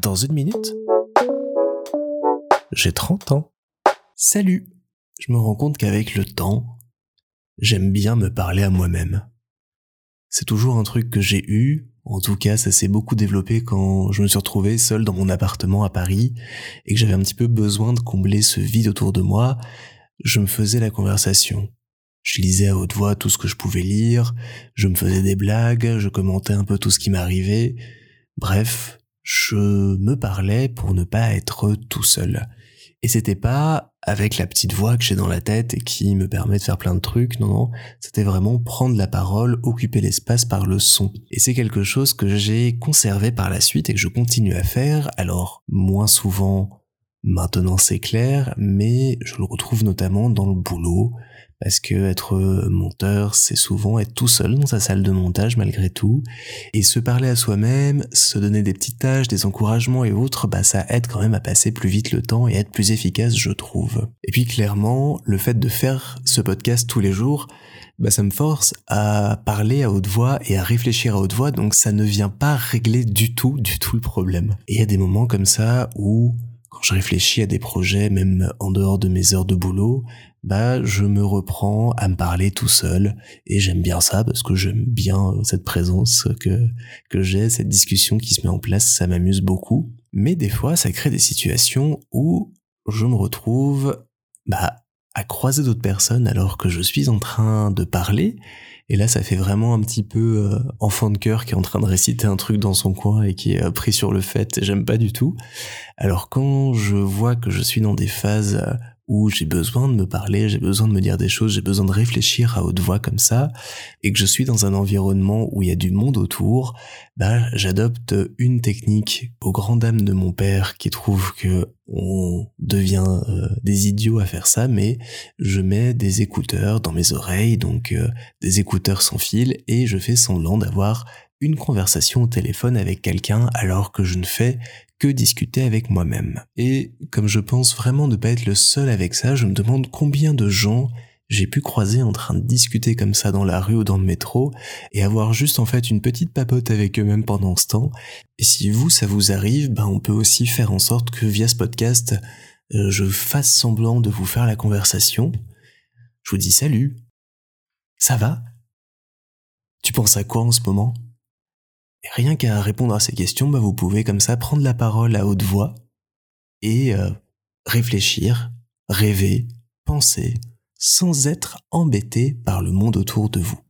Dans une minute, j'ai 30 ans. Salut Je me rends compte qu'avec le temps, j'aime bien me parler à moi-même. C'est toujours un truc que j'ai eu, en tout cas ça s'est beaucoup développé quand je me suis retrouvé seul dans mon appartement à Paris et que j'avais un petit peu besoin de combler ce vide autour de moi, je me faisais la conversation. Je lisais à haute voix tout ce que je pouvais lire, je me faisais des blagues, je commentais un peu tout ce qui m'arrivait. Bref, je me parlais pour ne pas être tout seul. Et c'était pas avec la petite voix que j'ai dans la tête et qui me permet de faire plein de trucs, non, non, c'était vraiment prendre la parole, occuper l'espace par le son. Et c'est quelque chose que j'ai conservé par la suite et que je continue à faire, alors moins souvent maintenant c'est clair, mais je le retrouve notamment dans le boulot, parce que être monteur, c'est souvent être tout seul dans sa salle de montage malgré tout, et se parler à soi-même, se donner des petites tâches, des encouragements et autres, bah ça aide quand même à passer plus vite le temps et être plus efficace, je trouve. Et puis clairement, le fait de faire ce podcast tous les jours, bah ça me force à parler à haute voix et à réfléchir à haute voix, donc ça ne vient pas régler du tout, du tout le problème. Et il y a des moments comme ça où quand je réfléchis à des projets, même en dehors de mes heures de boulot, bah je me reprends à me parler tout seul. Et j'aime bien ça parce que j'aime bien cette présence que que j'ai, cette discussion qui se met en place, ça m'amuse beaucoup. Mais des fois, ça crée des situations où je me retrouve bah à croiser d'autres personnes alors que je suis en train de parler et là, ça fait vraiment un petit peu euh, enfant de cœur qui est en train de réciter un truc dans son coin et qui est euh, pris sur le fait. J'aime pas du tout. Alors quand je vois que je suis dans des phases euh, où j'ai besoin de me parler, j'ai besoin de me dire des choses, j'ai besoin de réfléchir à haute voix comme ça, et que je suis dans un environnement où il y a du monde autour, bah, j'adopte une technique aux grandes dames de mon père qui trouve que on devient euh, des idiots à faire ça, mais je mets des écouteurs dans mes oreilles, donc euh, des écouteurs sans fil, et je fais semblant d'avoir une conversation au téléphone avec quelqu'un alors que je ne fais que discuter avec moi-même. Et comme je pense vraiment ne pas être le seul avec ça, je me demande combien de gens j'ai pu croiser en train de discuter comme ça dans la rue ou dans le métro et avoir juste en fait une petite papote avec eux-mêmes pendant ce temps. Et si vous, ça vous arrive, ben on peut aussi faire en sorte que via ce podcast, euh, je fasse semblant de vous faire la conversation. Je vous dis salut. Ça va? Tu penses à quoi en ce moment? Rien qu'à répondre à ces questions, bah vous pouvez comme ça prendre la parole à haute voix et euh, réfléchir, rêver, penser, sans être embêté par le monde autour de vous.